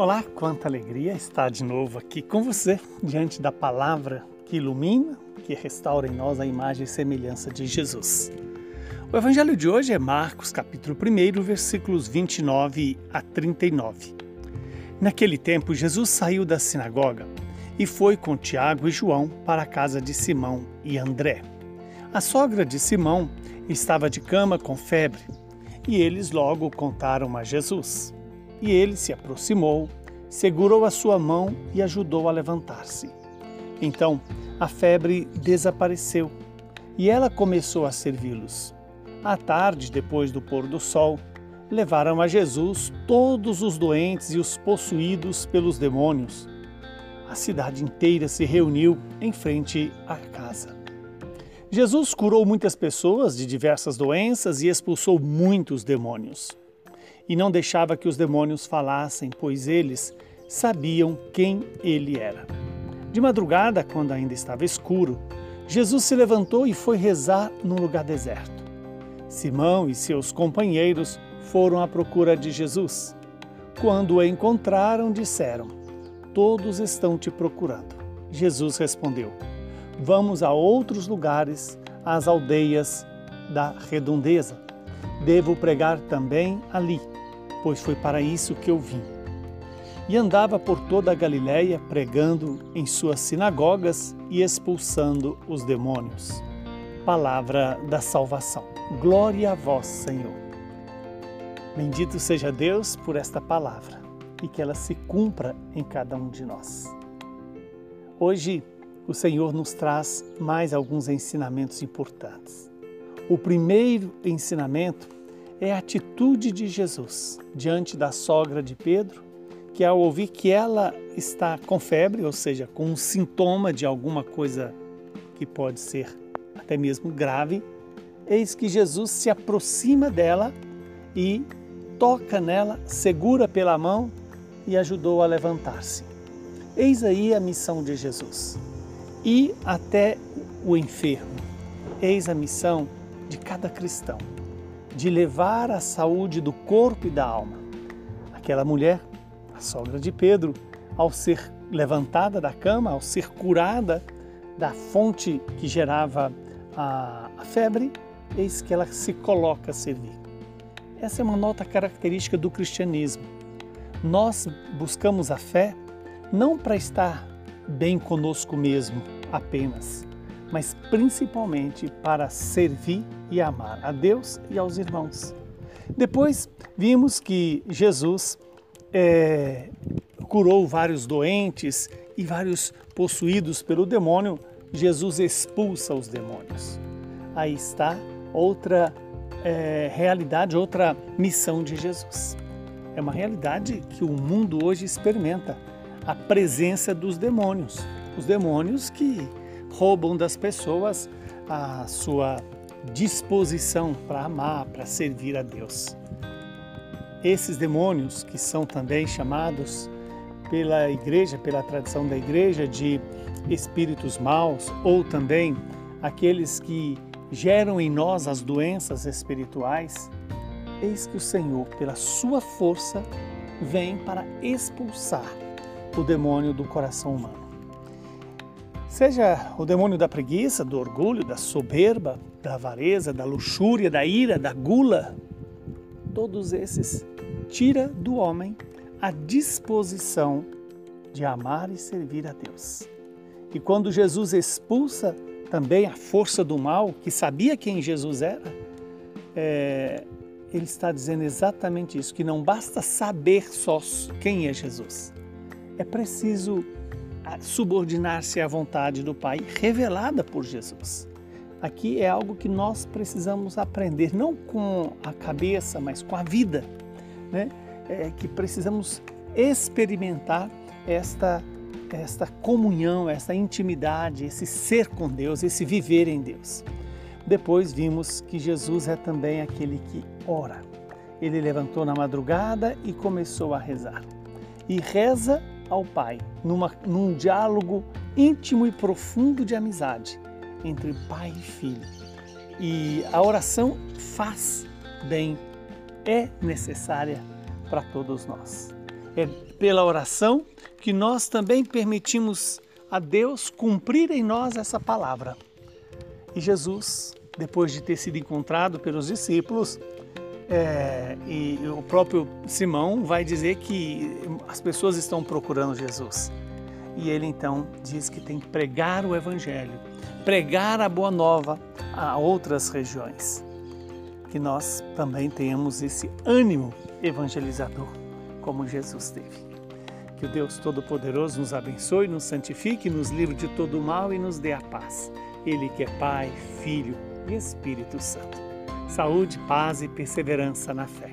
Olá, quanta alegria estar de novo aqui com você, diante da palavra que ilumina, que restaura em nós a imagem e semelhança de Jesus. O evangelho de hoje é Marcos, capítulo 1, versículos 29 a 39. Naquele tempo, Jesus saiu da sinagoga e foi com Tiago e João para a casa de Simão e André. A sogra de Simão estava de cama com febre e eles logo contaram a Jesus. E ele se aproximou, segurou a sua mão e ajudou a levantar-se. Então a febre desapareceu e ela começou a servi-los. À tarde, depois do pôr do sol, levaram a Jesus todos os doentes e os possuídos pelos demônios. A cidade inteira se reuniu em frente à casa. Jesus curou muitas pessoas de diversas doenças e expulsou muitos demônios e não deixava que os demônios falassem, pois eles sabiam quem ele era. De madrugada, quando ainda estava escuro, Jesus se levantou e foi rezar num lugar deserto. Simão e seus companheiros foram à procura de Jesus. Quando o encontraram, disseram: Todos estão te procurando. Jesus respondeu: Vamos a outros lugares, às aldeias da redondeza. Devo pregar também ali pois foi para isso que eu vim. E andava por toda a Galiléia pregando em suas sinagogas e expulsando os demônios. Palavra da salvação. Glória a vós, Senhor. Bendito seja Deus por esta palavra e que ela se cumpra em cada um de nós. Hoje, o Senhor nos traz mais alguns ensinamentos importantes. O primeiro ensinamento é a atitude de Jesus diante da sogra de Pedro, que ao ouvir que ela está com febre, ou seja, com um sintoma de alguma coisa que pode ser até mesmo grave, eis que Jesus se aproxima dela e toca nela, segura pela mão e ajudou a levantar-se. Eis aí a missão de Jesus. E até o enfermo. Eis a missão de cada cristão de levar a saúde do corpo e da alma. Aquela mulher, a sogra de Pedro, ao ser levantada da cama, ao ser curada da fonte que gerava a, a febre, eis que ela se coloca a servir. Essa é uma nota característica do cristianismo. Nós buscamos a fé não para estar bem conosco mesmo apenas, mas principalmente para servir e amar a Deus e aos irmãos. Depois vimos que Jesus é, curou vários doentes e vários possuídos pelo demônio. Jesus expulsa os demônios. Aí está outra é, realidade, outra missão de Jesus. É uma realidade que o mundo hoje experimenta a presença dos demônios. Os demônios que roubam das pessoas a sua disposição para amar, para servir a Deus. Esses demônios, que são também chamados pela igreja, pela tradição da igreja, de espíritos maus, ou também aqueles que geram em nós as doenças espirituais, eis que o Senhor, pela sua força, vem para expulsar o demônio do coração humano. Seja o demônio da preguiça, do orgulho, da soberba, da avareza, da luxúria, da ira, da gula, todos esses tira do homem a disposição de amar e servir a Deus. E quando Jesus expulsa também a força do mal, que sabia quem Jesus era, é, ele está dizendo exatamente isso: que não basta saber só quem é Jesus, é preciso subordinar-se à vontade do Pai revelada por Jesus. Aqui é algo que nós precisamos aprender, não com a cabeça, mas com a vida, né? É que precisamos experimentar esta, esta comunhão, esta intimidade, esse ser com Deus, esse viver em Deus. Depois vimos que Jesus é também aquele que ora. Ele levantou na madrugada e começou a rezar. E reza ao Pai, numa, num diálogo íntimo e profundo de amizade entre pai e filho. E a oração faz bem, é necessária para todos nós. É pela oração que nós também permitimos a Deus cumprir em nós essa palavra. E Jesus, depois de ter sido encontrado pelos discípulos, é, e o próprio Simão vai dizer que as pessoas estão procurando Jesus. E ele então diz que tem que pregar o Evangelho, pregar a boa nova a outras regiões. Que nós também tenhamos esse ânimo evangelizador, como Jesus teve. Que o Deus Todo-Poderoso nos abençoe, nos santifique, nos livre de todo mal e nos dê a paz. Ele que é Pai, Filho e Espírito Santo. Saúde, paz e perseverança na fé.